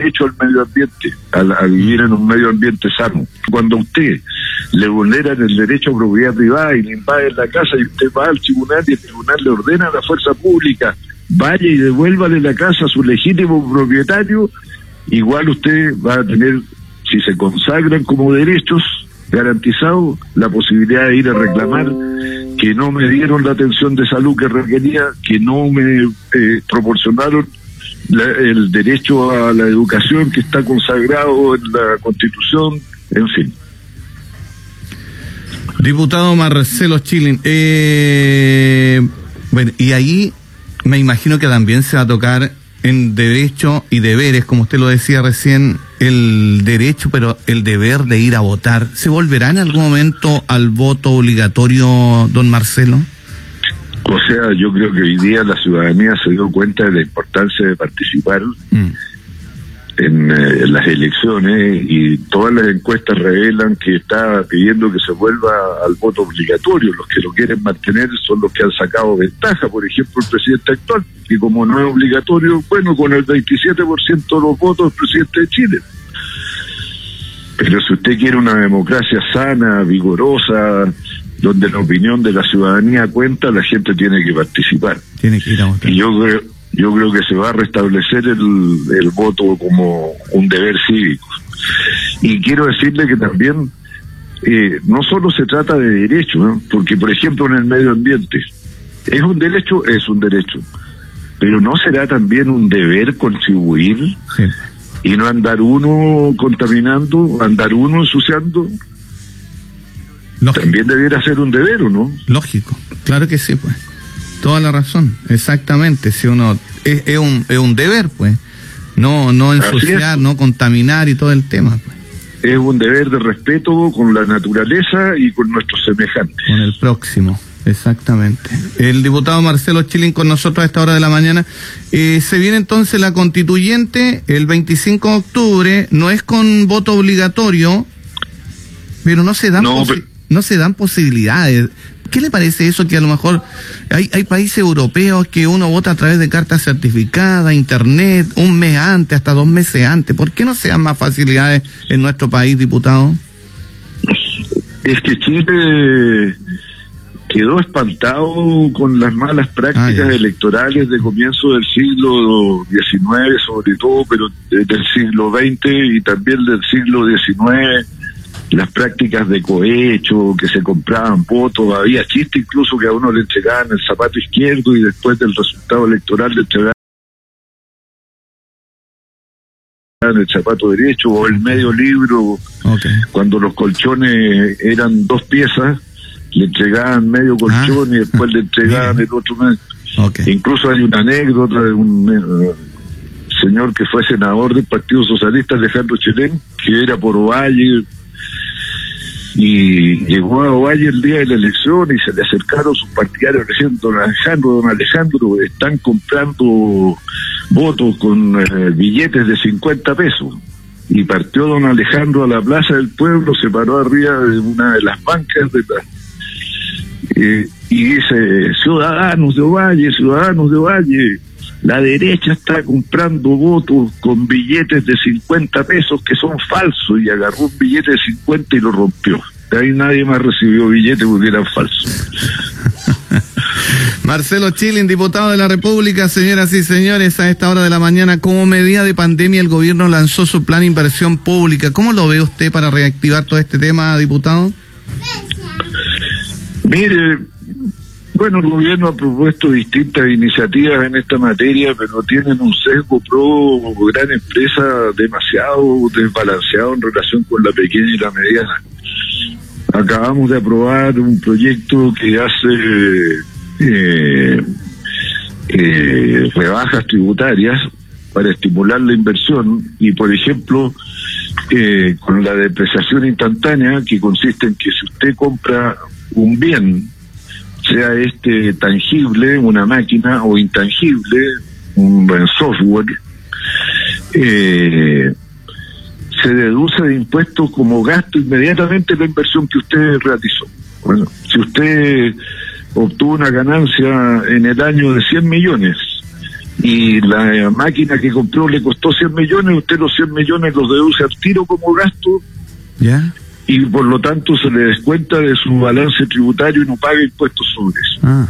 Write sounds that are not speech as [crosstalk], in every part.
derecho al medio ambiente, a, vivir en un medio ambiente sano. Cuando usted le vulneran el derecho a propiedad privada y le invaden la casa y usted va al tribunal y el tribunal le ordena a la fuerza pública, vaya y devuélvale la casa a su legítimo propietario, igual usted va a tener, si se consagran como derechos, garantizado la posibilidad de ir a reclamar que no me dieron la atención de salud que requería, que no me eh, proporcionaron el derecho a la educación que está consagrado en la Constitución, en fin. Diputado Marcelo Chilin, eh, bueno, y ahí me imagino que también se va a tocar en derecho y deberes, como usted lo decía recién, el derecho, pero el deber de ir a votar. ¿Se volverá en algún momento al voto obligatorio, don Marcelo? O sea, yo creo que hoy día la ciudadanía se dio cuenta de la importancia de participar mm. Eh, en, las elecciones y todas las encuestas revelan que está pidiendo que se vuelva al voto obligatorio. Los que lo quieren mantener son los que han sacado ventaja, por ejemplo, el presidente actual, que como no es obligatorio, bueno, con el 27% de los votos, el presidente de Chile. Pero si usted quiere una democracia sana, vigorosa, donde la opinión de la ciudadanía cuenta, la gente tiene que participar. Tiene que ir a votar. Y yo creo yo creo que se va a restablecer el, voto como un deber cívico. Y quiero decirle que también eh, no solo se trata de derecho, porque por ejemplo en el medio ambiente, ¿es un derecho? Es un derecho. Pero ¿no será también un deber contribuir y no andar uno contaminando, andar uno ensuciando? También debiera ser un deber, ¿o no? Lógico, claro que sí, pues. Toda la razón, exactamente. Si uno es, es, un, es un deber, pues, no no ensuciar, no contaminar y todo el tema. Pues. Es un deber de respeto con la naturaleza y con nuestros semejantes. Con el próximo. Exactamente. El diputado Marcelo Chilin con nosotros a esta hora de la mañana. Eh, se viene entonces la constituyente el 25 de octubre, no es con voto obligatorio, pero no se dan, no se dan posibilidades. ¿Qué le parece eso que a lo mejor hay, hay países europeos que uno vota a través de cartas certificadas, internet, un mes antes, hasta dos meses antes? ¿Por qué no se dan más facilidades en nuestro país, diputado? Es que Chile quedó espantado con las malas prácticas ah, electorales de comienzo del siglo XIX sobre todo, pero del siglo XX y también del siglo XIX las prácticas de cohecho, que se compraban votos, había chiste incluso que a uno le entregaban el zapato izquierdo y después del resultado electoral le entregaban el zapato derecho o el medio libro, cuando los colchones eran dos piezas, le entregaban medio colchón y ah. después le [laughs] entregaban el otro medio. Incluso hay una anécdota de un eh, señor que fue senador del Partido Socialista, Alejandro Chelén, que era por Ovalle, y llegó a Ovalle el día de la elección y se le acercaron sus partidarios diciendo, don Alejandro, don Alejandro, están comprando votos con eh, billetes de 50 pesos. Y partió don Alejandro a la plaza del pueblo, se paró arriba de una de las bancas de eh, y dice, ciudadanos de Ovalle, ciudadanos de Ovalle, la derecha está comprando votos con billetes de 50 pesos que son falsos y agarró un billete de 50 y lo rompió. De ahí nadie más recibió billetes porque eran falsos. [laughs] Marcelo Chilin, diputado de la República, señoras y señores, a esta hora de la mañana, como medida de pandemia, el gobierno lanzó su plan de inversión pública. ¿Cómo lo ve usted para reactivar todo este tema, diputado? Mire, bueno, el gobierno ha propuesto distintas iniciativas en esta materia, pero tienen un sesgo pro gran empresa demasiado desbalanceado en relación con la pequeña y la mediana. Acabamos de aprobar un proyecto que hace eh, eh, rebajas tributarias para estimular la inversión y, por ejemplo, eh, con la depreciación instantánea, que consiste en que si usted compra un bien, sea este tangible, una máquina, o intangible, un buen software, eh, se deduce de impuestos como gasto inmediatamente la inversión que usted realizó. Bueno, si usted obtuvo una ganancia en el año de 100 millones y la máquina que compró le costó 100 millones, usted los 100 millones los deduce al tiro como gasto. ¿Ya? Y por lo tanto se le descuenta de su balance tributario y no paga impuestos sobre eso. Ah.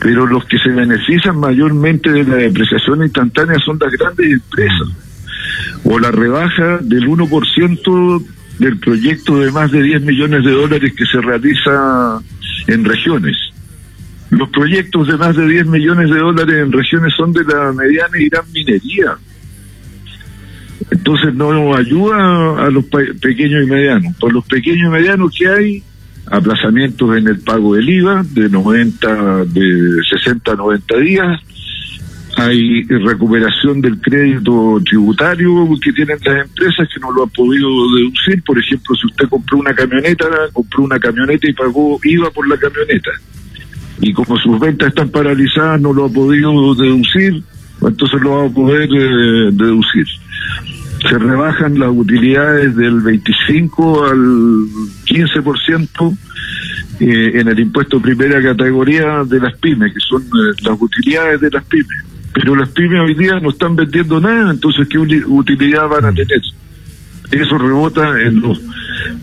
Pero los que se benefician mayormente de la depreciación instantánea son las grandes empresas. O la rebaja del 1% del proyecto de más de 10 millones de dólares que se realiza en regiones. Los proyectos de más de 10 millones de dólares en regiones son de la mediana y gran minería. Entonces no ayuda a los pequeños y medianos. Por los pequeños y medianos que hay, aplazamientos en el pago del IVA de 90, de 60 a 90 días, hay recuperación del crédito tributario que tienen las empresas que no lo han podido deducir. Por ejemplo, si usted compró una camioneta, compró una camioneta y pagó IVA por la camioneta. Y como sus ventas están paralizadas, no lo ha podido deducir, entonces lo va a poder eh, deducir. Se rebajan las utilidades del 25 al 15% eh, en el impuesto primera categoría de las pymes, que son eh, las utilidades de las pymes. Pero las pymes hoy día no están vendiendo nada, entonces ¿qué utilidad van a tener? Eso rebota en los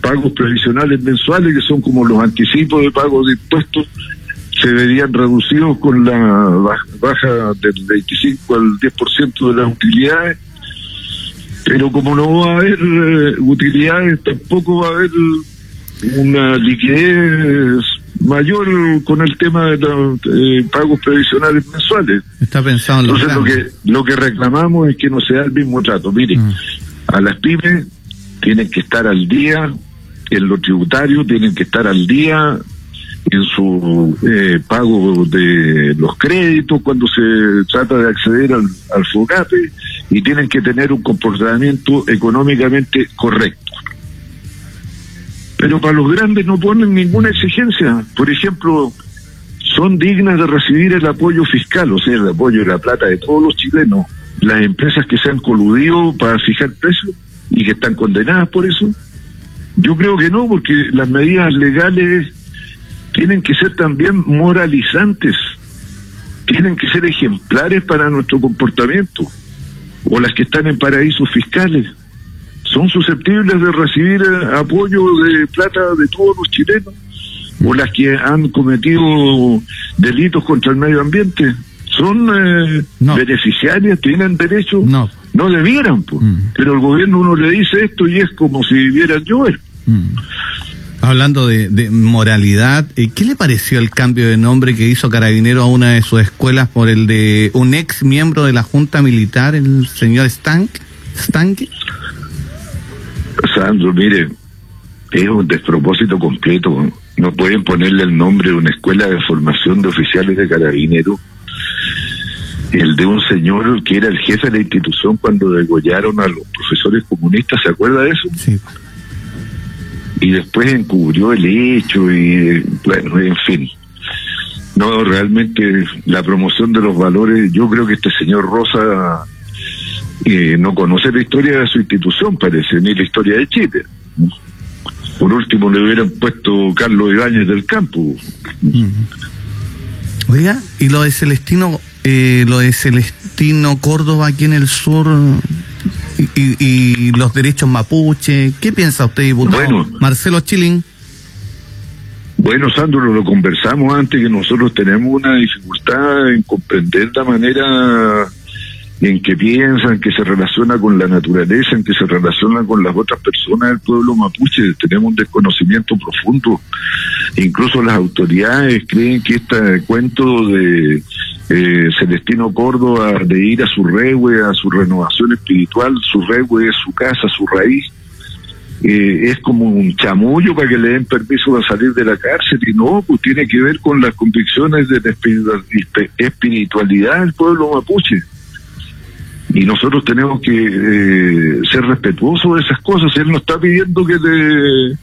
pagos previsionales mensuales, que son como los anticipos de pago de impuestos, se verían reducidos con la baja del 25 al 10% de las utilidades, pero como no va a haber eh, utilidades, tampoco va a haber una liquidez mayor con el tema de los eh, pagos previsionales mensuales. Está pensado en Entonces lo que, lo que reclamamos es que no sea el mismo trato. Mire, mm. a las pymes tienen que estar al día en lo tributario, tienen que estar al día en su eh, pago de los créditos cuando se trata de acceder al, al FOGAPE y tienen que tener un comportamiento económicamente correcto. Pero para los grandes no ponen ninguna exigencia. Por ejemplo, son dignas de recibir el apoyo fiscal, o sea, el apoyo de la plata de todos los chilenos. Las empresas que se han coludido para fijar precios y que están condenadas por eso. Yo creo que no, porque las medidas legales tienen que ser también moralizantes, tienen que ser ejemplares para nuestro comportamiento, o las que están en paraísos fiscales son susceptibles de recibir eh, apoyo de plata de todos los chilenos o las que han cometido delitos contra el medio ambiente son eh, beneficiarias, tienen derecho, no, no debieran, pues. pero el gobierno uno le dice esto y es como si vivieran yo. Mm. Hablando de, de moralidad, eh, ¿qué le pareció el cambio de nombre que hizo Carabinero a una de sus escuelas por el de un ex miembro de la Junta Militar, el señor Stank? ¿Stank? Sandro, mire, es un despropósito completo. No pueden ponerle el nombre de una escuela de formación de oficiales de carabineros, el de un señor que era el jefe de la institución cuando degollaron a los profesores comunistas, ¿se acuerda de eso? Sí. Y después encubrió el hecho y, bueno, en fin. No, realmente la promoción de los valores, yo creo que este señor Rosa no conoce la historia de su institución, parece, ni la historia de Chile. Por último, le hubieran puesto Carlos Ibáñez del Campo. Oiga, ¿y lo de Celestino, eh, lo de Celestino Córdoba aquí en el sur y, los derechos mapuche? ¿Qué piensa usted, diputado? Marcelo Chilling. Bueno, Sandro, lo conversamos antes que nosotros tenemos una dificultad en comprender la manera en que piensan, que se relaciona con la naturaleza, en que se relaciona con las otras personas del pueblo mapuche. Tenemos un desconocimiento profundo. Incluso las autoridades creen que este cuento de eh, Celestino Córdoba de ir a su regue, a su renovación espiritual, su regue es su casa, su raíz, eh, es como un chamullo para que le den permiso de salir de la cárcel y no, pues tiene que ver con las convicciones de la espiritualidad del pueblo mapuche y nosotros tenemos que eh, ser respetuosos de esas cosas. Él no está pidiendo que le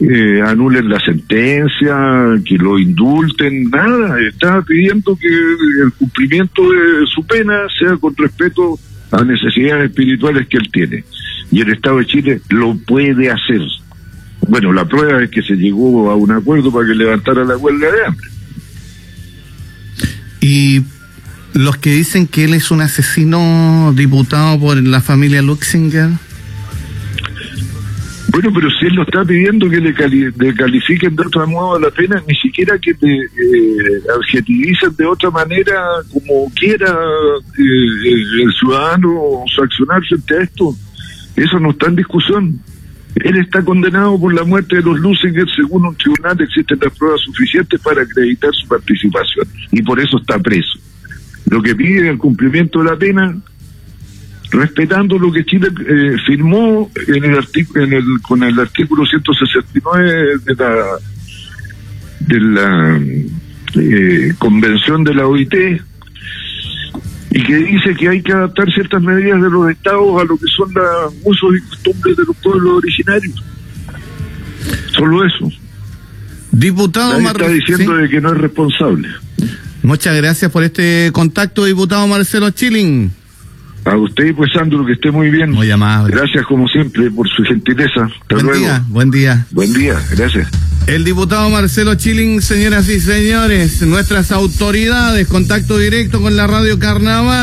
eh, anulen la sentencia, que lo indulten, nada. Está pidiendo que el cumplimiento de su pena sea con respeto a necesidades espirituales que él tiene. Y el Estado de Chile lo puede hacer. Bueno, la prueba es que se llegó a un acuerdo para que levantara la huelga de hambre. Y Los que dicen que él es un asesino diputado por la familia Luxinger. Bueno, pero si él lo está pidiendo que le, califiquen de otra modo la pena, ni siquiera que te eh, adjetivicen de otra manera como quiera eh, el ciudadano accionar frente a esto. Eso no está en discusión. Él está condenado por la muerte de los Lusinger, según un tribunal existen las pruebas suficientes para acreditar su participación y por eso está preso. Lo que pide el cumplimiento de la pena respetando lo que Chile eh, firmó en el en el, con el artículo 169 de la de la eh, convención de la OIT y que dice que hay que adaptar ciertas medidas de los estados a lo que son los usos y costumbres de los pueblos originarios. Solo eso. Diputado Nadie está diciendo de que no es responsable. Muchas gracias por este contacto, diputado Marcelo Chilling. A usted pues Sandro, que esté muy bien. Muy amable. Gracias como siempre por su gentileza. Hasta buen día, buen día. Buen día, gracias. El diputado Marcelo Chilling, señoras y señores, nuestras autoridades, contacto directo con la radio Carnaval.